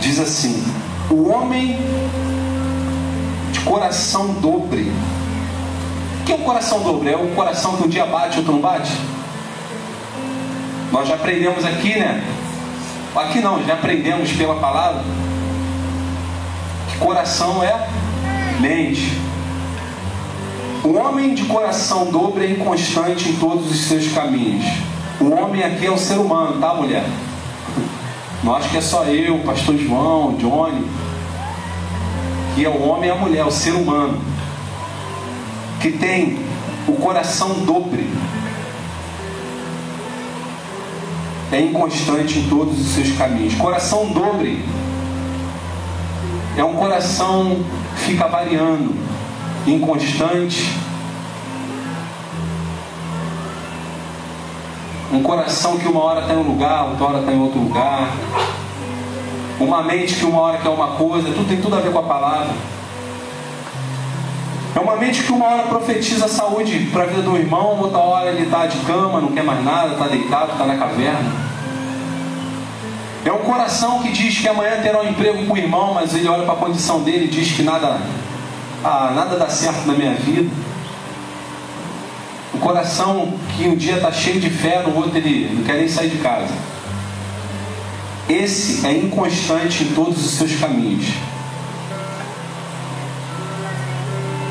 Diz assim: O homem de coração dobre. O que é o coração dobre? É o coração que um dia bate, outro não bate? Nós já aprendemos aqui, né? Aqui não, já aprendemos pela palavra que coração é mente. O homem de coração dobre é inconstante em todos os seus caminhos. O homem aqui é o ser humano, tá, mulher? Não acho que é só eu, pastor João, Johnny. Que é o homem e a mulher, o ser humano. Que tem o coração dobre é inconstante em todos os seus caminhos. Coração dobre é um coração que fica variando, inconstante. Um coração que uma hora está em um lugar, outra hora está em outro lugar. Uma mente que uma hora quer uma coisa, tudo tem tudo a ver com a palavra. É uma mente que uma hora profetiza saúde para a vida do irmão, outra hora ele está de cama, não quer mais nada, está deitado, está na caverna. É um coração que diz que amanhã terá um emprego com o irmão, mas ele olha para a condição dele e diz que nada, ah, nada dá certo na minha vida. Um coração que um dia está cheio de fé, no outro ele não quer nem sair de casa. Esse é inconstante em todos os seus caminhos.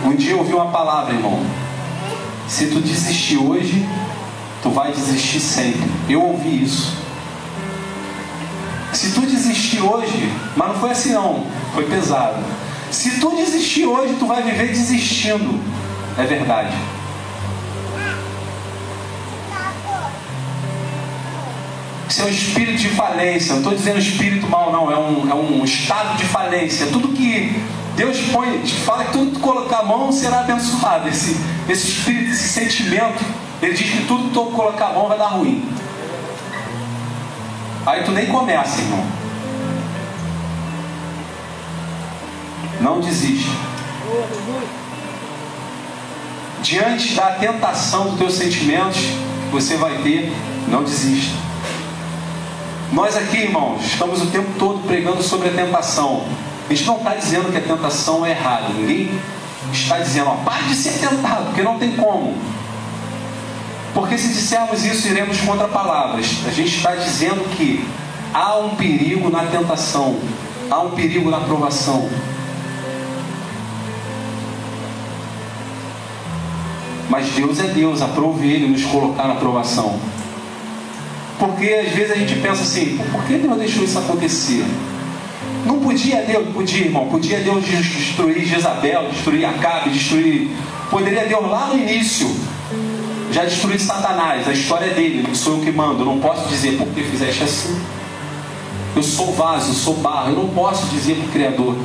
Um dia eu ouvi uma palavra, irmão. Se tu desistir hoje, tu vai desistir sempre. Eu ouvi isso. Se tu desistir hoje, mas não foi assim não, foi pesado. Se tu desistir hoje, tu vai viver desistindo. É verdade. Isso é um espírito de falência. Não estou dizendo espírito mal, não. É um, é um estado de falência. Tudo que Deus põe, fala que tudo que colocar a mão será abençoado. Esse, esse espírito, esse sentimento, ele diz que tudo que tu colocar a mão vai dar ruim. Aí tu nem começa, irmão. Não desista. Diante da tentação dos teus sentimentos você vai ter, não desista. Nós aqui, irmãos, estamos o tempo todo pregando sobre a tentação. Gente não está dizendo que a tentação é errada. Ninguém está dizendo, ó, pare de ser tentado, porque não tem como. Porque se dissermos isso, iremos contra palavras. A gente está dizendo que há um perigo na tentação, há um perigo na provação. Mas Deus é Deus, aprove Ele nos colocar na provação. Porque às vezes a gente pensa assim, por que Deus deixou isso acontecer? Não podia Deus, podia, irmão, podia Deus destruir Jezabel, destruir Acabe, destruir. Poderia Deus lá no início já destruir Satanás, a história dele, não sou eu que mando, não posso dizer por que fizeste assim. Eu sou vaso, sou barro, eu não posso dizer para o Criador,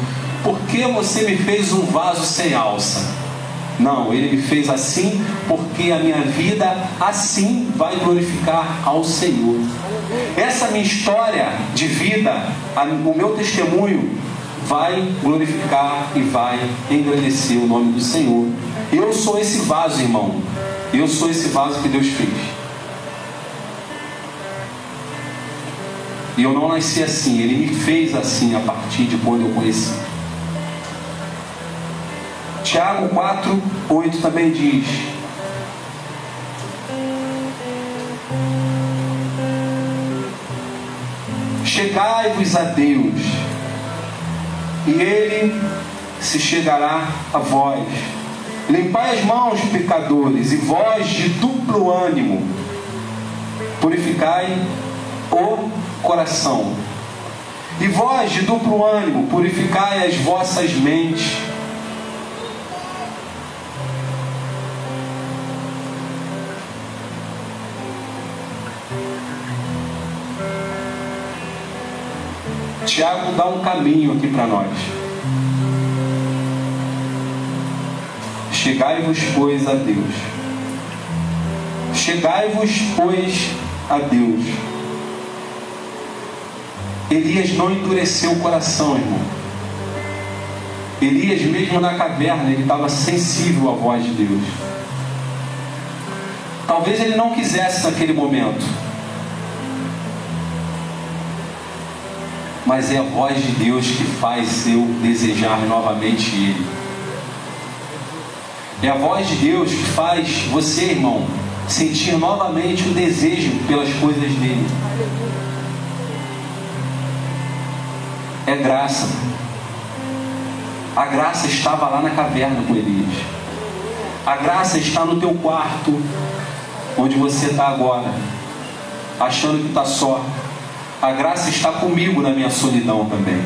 por que você me fez um vaso sem alça? Não, ele me fez assim porque a minha vida assim vai glorificar ao Senhor. Essa minha história de vida, o meu testemunho, vai glorificar e vai engrandecer o nome do Senhor. Eu sou esse vaso, irmão. Eu sou esse vaso que Deus fez. E eu não nasci assim, Ele me fez assim a partir de quando eu conheci. Tiago 4, 8 também diz: Chegai-vos a Deus, e Ele se chegará a vós. Limpai as mãos, pecadores, e vós de duplo ânimo, purificai o coração. E vós de duplo ânimo, purificai as vossas mentes. Tiago dá um caminho aqui para nós. Chegai-vos, pois, a Deus. Chegai-vos, pois, a Deus. Elias não endureceu o coração, irmão. Elias, mesmo na caverna, ele estava sensível à voz de Deus. Talvez ele não quisesse naquele momento. Mas é a voz de Deus que faz eu desejar novamente Ele. É a voz de Deus que faz você, irmão, sentir novamente o desejo pelas coisas dele. É graça. A graça estava lá na caverna com Elias. A graça está no teu quarto, onde você está agora, achando que está só. A graça está comigo na minha solidão também.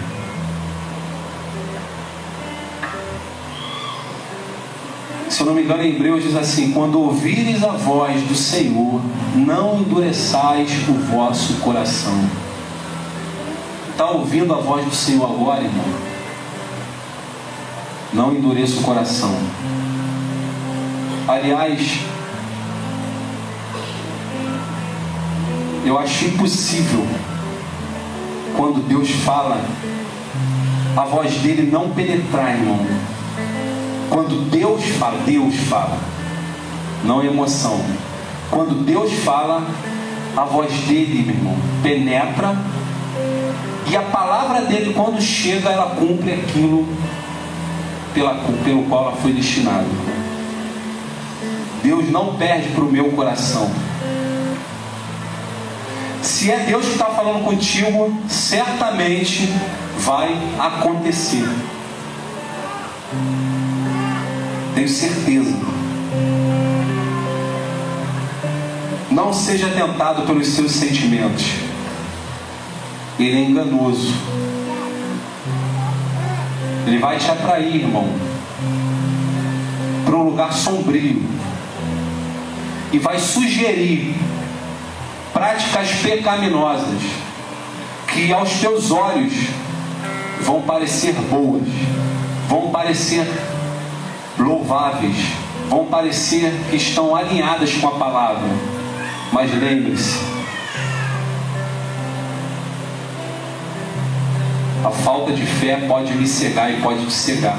Se eu não me engano, em Hebreus diz assim: Quando ouvires a voz do Senhor, não endureçais o vosso coração. Está ouvindo a voz do Senhor agora, irmão? Não endureça o coração. Aliás, eu acho impossível quando Deus fala, a voz dele não penetrar, irmão. Quando Deus fala, Deus fala, não emoção. Quando Deus fala, a voz dele, meu irmão, penetra e a palavra dele, quando chega, ela cumpre aquilo pela, pelo qual ela foi destinada. Deus não perde para o meu coração. Se é Deus que está falando contigo, certamente vai acontecer. Tenho certeza. Não seja tentado pelos seus sentimentos. Ele é enganoso. Ele vai te atrair, irmão, para um lugar sombrio. E vai sugerir práticas pecaminosas que aos teus olhos vão parecer boas, vão parecer louváveis, vão parecer que estão alinhadas com a palavra. Mas lembre-se, a falta de fé pode me cegar e pode te cegar.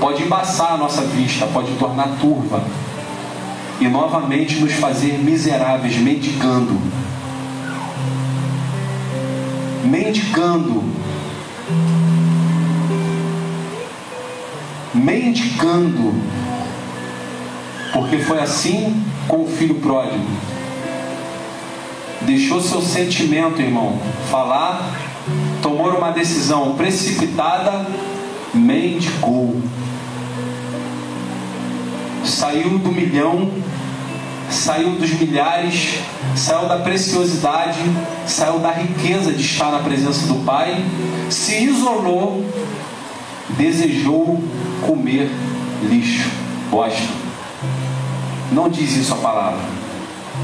Pode embaçar a nossa vista, pode tornar turva e novamente nos fazer miseráveis, mendigando. Mendigando mendicando, porque foi assim com o filho pródigo. Deixou seu sentimento, irmão, falar, tomou uma decisão precipitada, mendicou. Saiu do milhão, saiu dos milhares, saiu da preciosidade, saiu da riqueza de estar na presença do Pai, se isolou, desejou comer lixo, bosta. Não diz isso a palavra,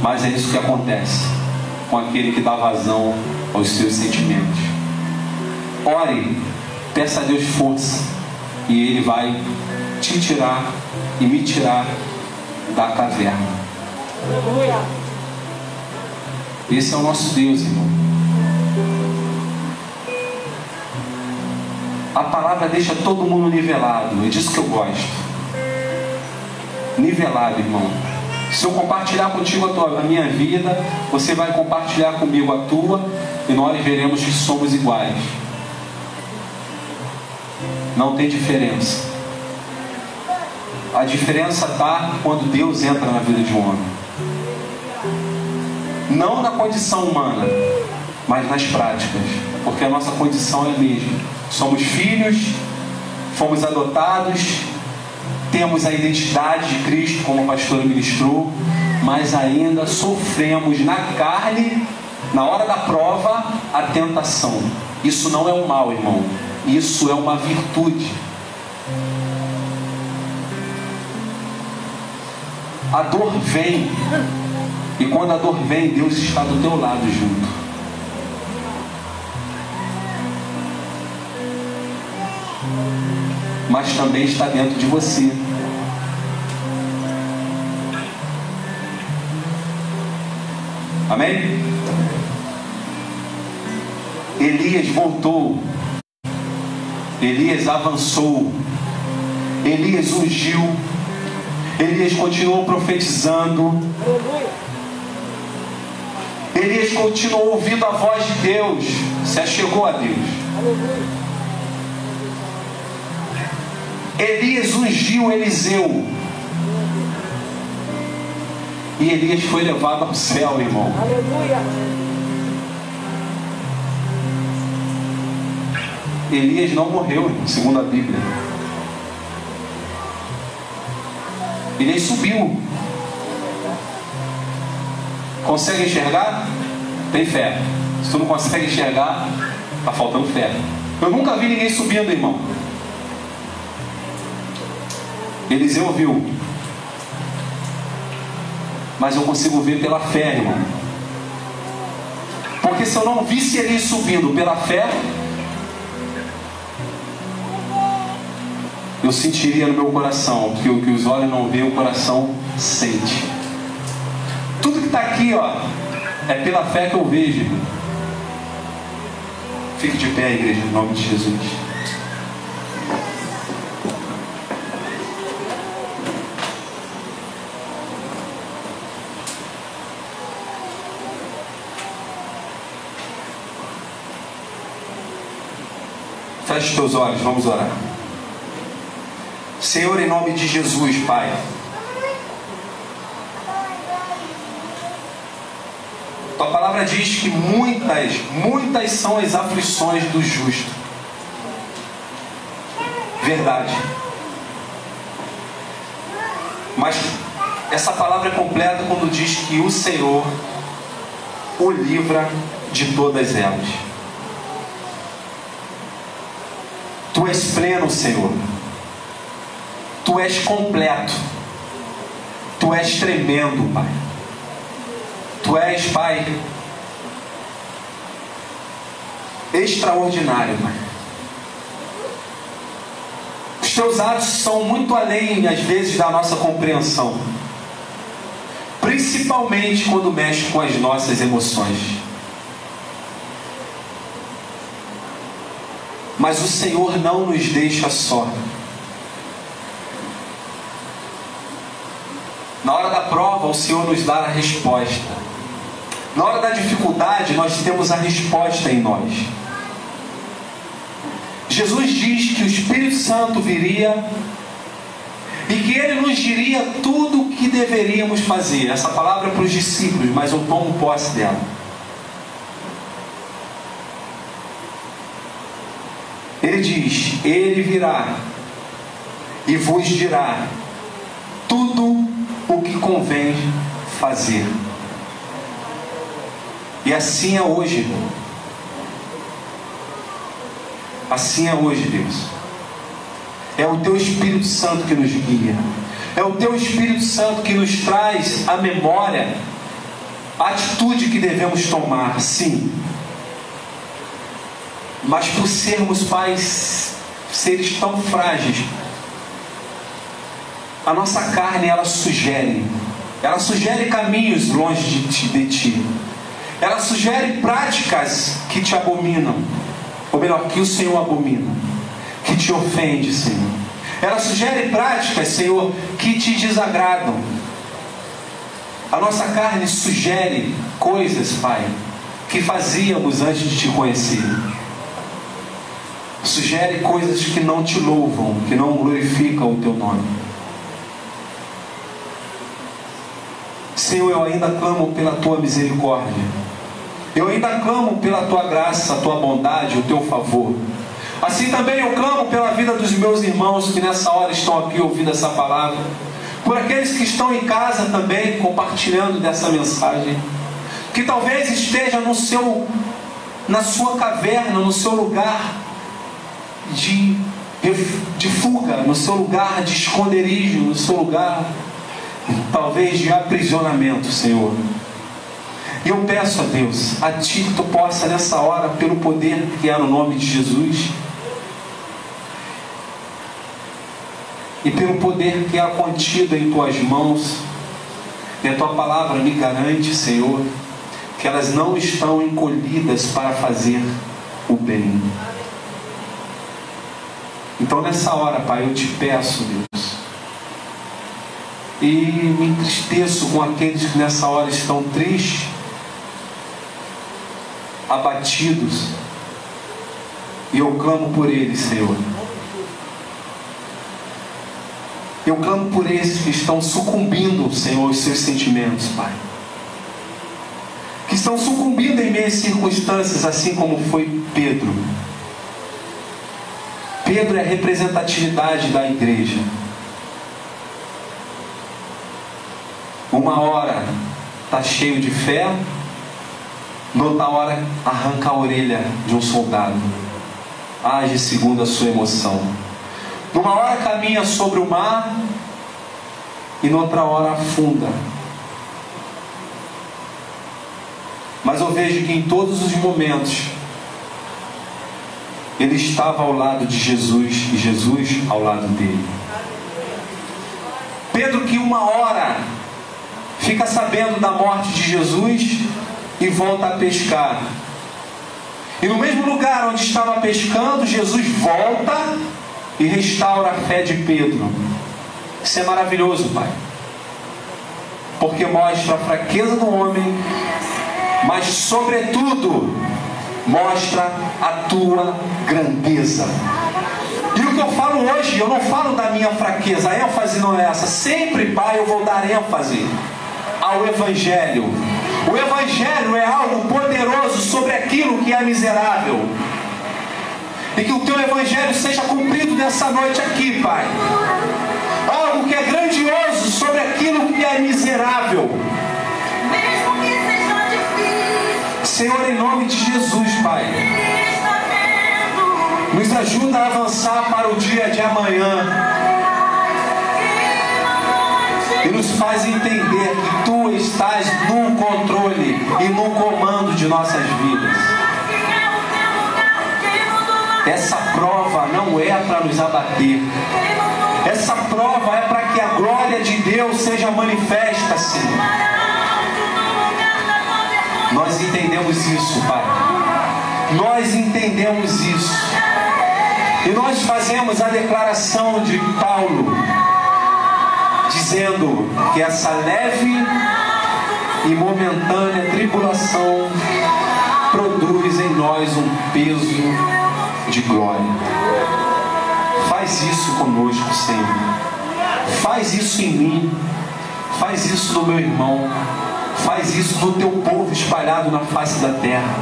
mas é isso que acontece com aquele que dá vazão aos seus sentimentos. Ore, peça a Deus força, e Ele vai te tirar e me tirar da caverna. Esse é o nosso Deus, irmão. A palavra deixa todo mundo nivelado. É disso que eu gosto. Nivelado, irmão. Se eu compartilhar contigo a, tua, a minha vida, você vai compartilhar comigo a tua, e nós veremos que somos iguais. Não tem diferença. A diferença está quando Deus entra na vida de um homem. Não na condição humana, mas nas práticas. Porque a nossa condição é a mesma Somos filhos, fomos adotados, temos a identidade de Cristo, como o pastor ministrou, mas ainda sofremos na carne, na hora da prova, a tentação. Isso não é um mal, irmão. Isso é uma virtude. A dor vem, e quando a dor vem, Deus está do teu lado junto. mas também está dentro de você. Amém? Elias voltou. Elias avançou. Elias ungiu. Elias continuou profetizando. Elias continuou ouvindo a voz de Deus. Se achegou a Deus. Elias ungiu Eliseu. E Elias foi levado ao céu, irmão. Aleluia. Elias não morreu, segundo a Bíblia. Elias subiu. Consegue enxergar? Tem fé. Se tu não consegue enxergar, está faltando fé. Eu nunca vi ninguém subindo, irmão. Eliseu viu. Mas eu consigo ver pela fé, irmão. Porque se eu não visse ele subindo pela fé, eu sentiria no meu coração que o que os olhos não veem, o coração sente. Tudo que está aqui, ó, é pela fé que eu vejo. Fique de pé, igreja, em nome de Jesus. Feche teus olhos, vamos orar. Senhor, em nome de Jesus, Pai. Tua palavra diz que muitas, muitas são as aflições do justo. Verdade. Mas essa palavra é completa quando diz que o Senhor o livra de todas elas. Tu és pleno, Senhor. Tu és completo. Tu és tremendo, Pai. Tu és, Pai, extraordinário, Pai. teus atos são muito além, às vezes, da nossa compreensão. Principalmente quando mexe com as nossas emoções. Mas o Senhor não nos deixa só. Na hora da prova, o Senhor nos dá a resposta. Na hora da dificuldade, nós temos a resposta em nós. Jesus diz que o Espírito Santo viria e que ele nos diria tudo o que deveríamos fazer. Essa palavra é para os discípulos, mas eu tomo posse dela. Ele diz: Ele virá e vos dirá tudo que convém fazer. E assim é hoje. Assim é hoje, Deus. É o Teu Espírito Santo que nos guia. É o Teu Espírito Santo que nos traz a memória, a atitude que devemos tomar, sim. Mas por sermos pais, seres tão frágeis, a nossa carne ela sugere, ela sugere caminhos longe de ti, de ti. Ela sugere práticas que te abominam, ou melhor, que o Senhor abomina, que te ofende, Senhor. Ela sugere práticas, Senhor, que te desagradam. A nossa carne sugere coisas, Pai, que fazíamos antes de te conhecer. Sugere coisas que não te louvam, que não glorificam o teu nome. Senhor, eu ainda clamo pela tua misericórdia. Eu ainda clamo pela tua graça, a tua bondade, o teu favor. Assim também eu clamo pela vida dos meus irmãos que nessa hora estão aqui ouvindo essa palavra. Por aqueles que estão em casa também compartilhando dessa mensagem. Que talvez esteja no seu na sua caverna, no seu lugar de, de fuga, no seu lugar de esconderijo, no seu lugar talvez de aprisionamento, Senhor. E eu peço a Deus, a Ti que Tu possa nessa hora, pelo poder que há no nome de Jesus, e pelo poder que há contido em Tuas mãos, e a Tua palavra me garante, Senhor, que elas não estão encolhidas para fazer o bem. Então nessa hora, Pai, eu te peço, Deus, e me entristeço com aqueles que nessa hora estão tristes, abatidos, e eu clamo por eles, Senhor. Eu clamo por esses que estão sucumbindo, Senhor, aos seus sentimentos, Pai. Que estão sucumbindo em meias circunstâncias, assim como foi Pedro. Pedro é a representatividade da igreja. Uma hora está cheio de fé, noutra hora arranca a orelha de um soldado. Age segundo a sua emoção. Numa hora caminha sobre o mar e noutra hora afunda. Mas eu vejo que em todos os momentos ele estava ao lado de Jesus e Jesus ao lado dele. Pedro que uma hora fica sabendo da morte de Jesus e volta a pescar. E no mesmo lugar onde estava pescando, Jesus volta e restaura a fé de Pedro. Isso é maravilhoso, Pai. Porque mostra a fraqueza do homem, mas, sobretudo, mostra a tua grandeza. E o que eu falo hoje, eu não falo da minha fraqueza, a ênfase não é essa. Sempre, Pai, eu vou dar ênfase ao Evangelho. O Evangelho é algo poderoso sobre aquilo que é miserável. E que o teu Evangelho seja cumprido nessa noite aqui, Pai. Algo que é grandioso sobre aquilo que é miserável. Mesmo que seja difícil, Senhor, em nome de Jesus, Pai, nos ajuda a avançar para o dia de amanhã. Nos faz entender que Tu estás no controle e no comando de nossas vidas. Essa prova não é para nos abater. Essa prova é para que a glória de Deus seja manifesta, Senhor. Nós entendemos isso, Pai. Nós entendemos isso. E nós fazemos a declaração de Paulo, dizendo que essa leve e momentânea tribulação produz em nós um peso de glória. Faz isso conosco, Senhor. Faz isso em mim. Faz isso no meu irmão. Faz isso no teu povo espalhado na face da terra.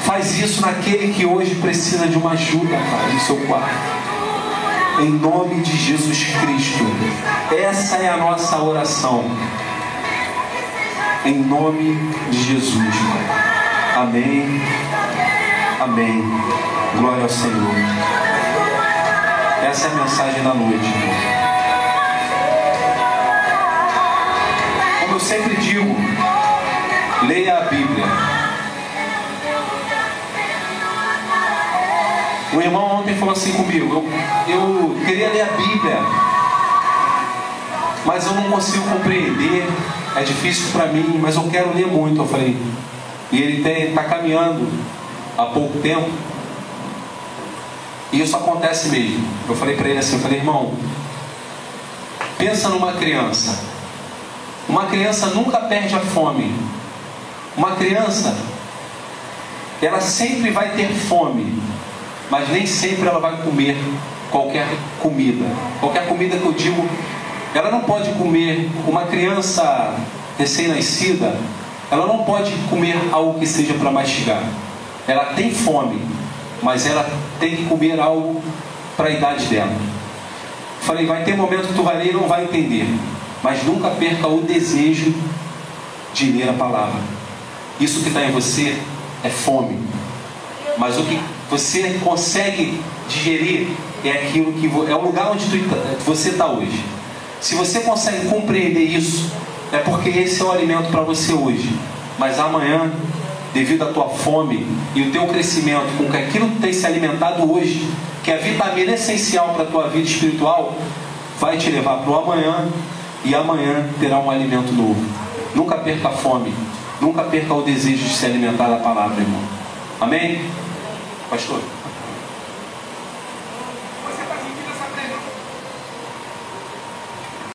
Faz isso naquele que hoje precisa de uma ajuda, Pai, no seu quarto. Em nome de Jesus Cristo. Essa é a nossa oração. Em nome de Jesus. Amém. Amém. Glória ao Senhor. Essa é a mensagem da noite. Como eu sempre digo, leia a Bíblia. O irmão ontem falou assim comigo: eu, eu queria ler a Bíblia, mas eu não consigo compreender, é difícil para mim, mas eu quero ler muito. Eu falei, e ele está caminhando há pouco tempo, e isso acontece mesmo. Eu falei para ele assim, eu falei, irmão, pensa numa criança. Uma criança nunca perde a fome. Uma criança, ela sempre vai ter fome, mas nem sempre ela vai comer qualquer comida. Qualquer comida que eu digo, ela não pode comer. Uma criança recém-nascida, ela não pode comer algo que seja para mastigar. Ela tem fome, mas ela tem que comer algo para a idade dela. Falei, vai ter momento que tu vai ler e não vai entender, mas nunca perca o desejo de ler a palavra. Isso que está em você é fome, mas o que você consegue digerir é aquilo que é o lugar onde tá, você está hoje. Se você consegue compreender isso, é porque esse é o alimento para você hoje. Mas amanhã devido à tua fome e o teu crescimento, com aquilo que tem se alimentado hoje, que é a vitamina essencial para a tua vida espiritual, vai te levar para o amanhã e amanhã terá um alimento novo. Nunca perca a fome, nunca perca o desejo de se alimentar da palavra, irmão. Amém? Pastor?